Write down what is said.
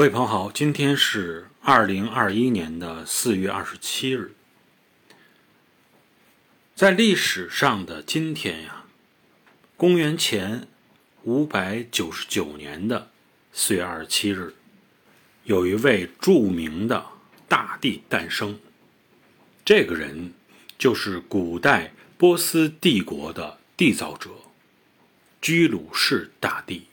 各位朋友好今天是二零二一年的四月二十七日。在历史上的今天呀公元前五百九十九年的四月二十七日有一位著名的大帝诞生。这个人就是古代波斯帝国的缔造者居鲁士大帝。